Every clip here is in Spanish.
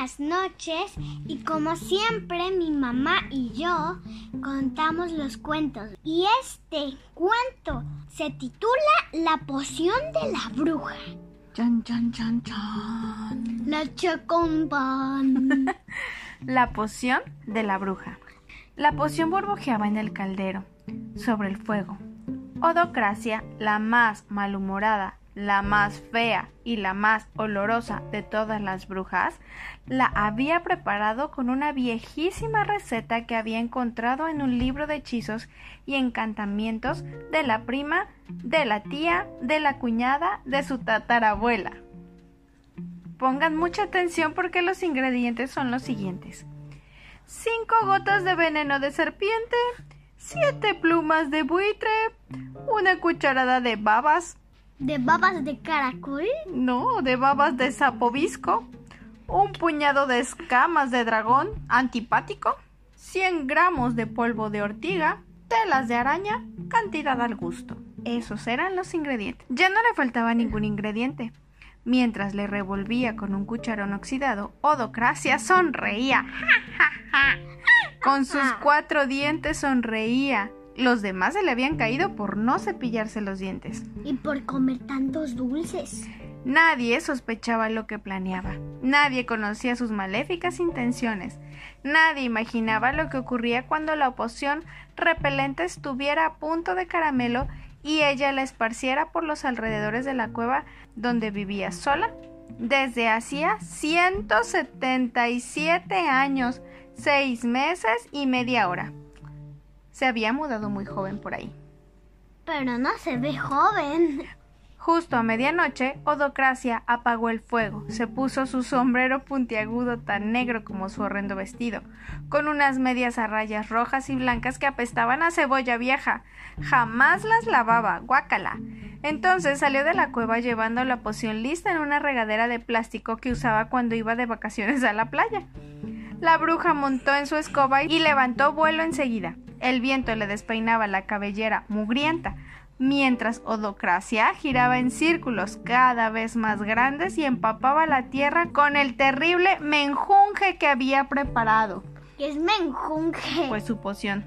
buenas noches y como siempre mi mamá y yo contamos los cuentos y este cuento se titula La poción de la bruja. Chan, chan, chan, chan. Leche con pan. La poción de la bruja. La poción burbujeaba en el caldero, sobre el fuego. Odocracia, la más malhumorada, la más fea y la más olorosa de todas las brujas, la había preparado con una viejísima receta que había encontrado en un libro de hechizos y encantamientos de la prima, de la tía, de la cuñada, de su tatarabuela. Pongan mucha atención porque los ingredientes son los siguientes. 5 gotas de veneno de serpiente, 7 plumas de buitre, una cucharada de babas, ¿De babas de caracol? no, de babas de sapo visco, un puñado de escamas de dragón antipático, 100 gramos de polvo de ortiga, telas de araña, cantidad al gusto. Esos eran los ingredientes. Ya no le faltaba ningún ingrediente. Mientras le revolvía con un cucharón oxidado, Odocracia sonreía. Con sus cuatro dientes sonreía. Los demás se le habían caído por no cepillarse los dientes. Y por comer tantos dulces. Nadie sospechaba lo que planeaba. Nadie conocía sus maléficas intenciones. Nadie imaginaba lo que ocurría cuando la poción repelente estuviera a punto de caramelo y ella la esparciera por los alrededores de la cueva donde vivía sola desde hacía 177 años, seis meses y media hora. Se había mudado muy joven por ahí. Pero no se ve joven. Justo a medianoche, Odocracia apagó el fuego, se puso su sombrero puntiagudo tan negro como su horrendo vestido, con unas medias a rayas rojas y blancas que apestaban a cebolla vieja. Jamás las lavaba, guácala. Entonces salió de la cueva llevando la poción lista en una regadera de plástico que usaba cuando iba de vacaciones a la playa. La bruja montó en su escoba y levantó vuelo enseguida. El viento le despeinaba la cabellera mugrienta, mientras Odocracia giraba en círculos cada vez más grandes y empapaba la tierra con el terrible menjunje que había preparado. Que es menjunje. Pues su poción.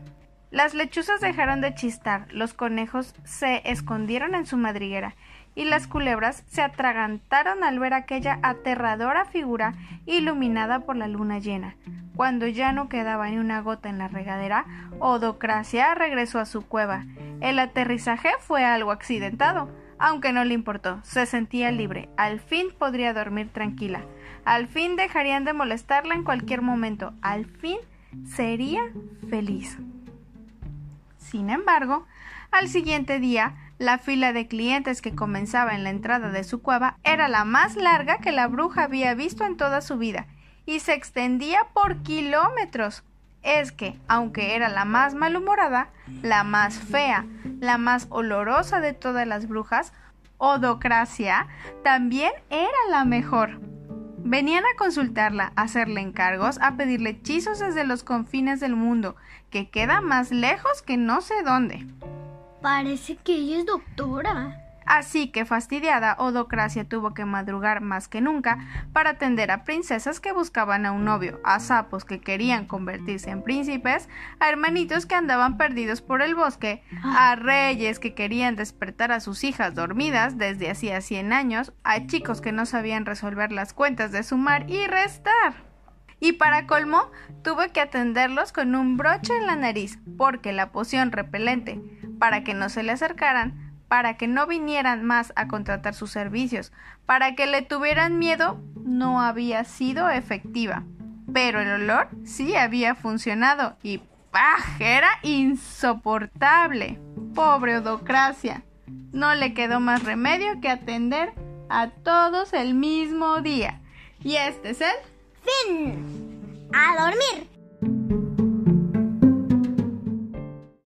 Las lechuzas dejaron de chistar, los conejos se escondieron en su madriguera y las culebras se atragantaron al ver aquella aterradora figura iluminada por la luna llena. Cuando ya no quedaba ni una gota en la regadera, Odocracia regresó a su cueva. El aterrizaje fue algo accidentado, aunque no le importó, se sentía libre, al fin podría dormir tranquila, al fin dejarían de molestarla en cualquier momento, al fin sería feliz. Sin embargo, al siguiente día, la fila de clientes que comenzaba en la entrada de su cueva era la más larga que la bruja había visto en toda su vida, y se extendía por kilómetros. Es que, aunque era la más malhumorada, la más fea, la más olorosa de todas las brujas, Odocracia también era la mejor. Venían a consultarla, a hacerle encargos, a pedirle hechizos desde los confines del mundo, que queda más lejos que no sé dónde. Parece que ella es doctora. Así que fastidiada, Odocracia tuvo que madrugar más que nunca para atender a princesas que buscaban a un novio, a sapos que querían convertirse en príncipes, a hermanitos que andaban perdidos por el bosque, a reyes que querían despertar a sus hijas dormidas desde hacía 100 años, a chicos que no sabían resolver las cuentas de sumar y restar. Y para colmo, tuve que atenderlos con un broche en la nariz, porque la poción repelente, para que no se le acercaran, para que no vinieran más a contratar sus servicios, para que le tuvieran miedo, no había sido efectiva. Pero el olor sí había funcionado y ¡pah! era insoportable. Pobre Odocracia. No le quedó más remedio que atender a todos el mismo día. Y este es el Fin. A dormir.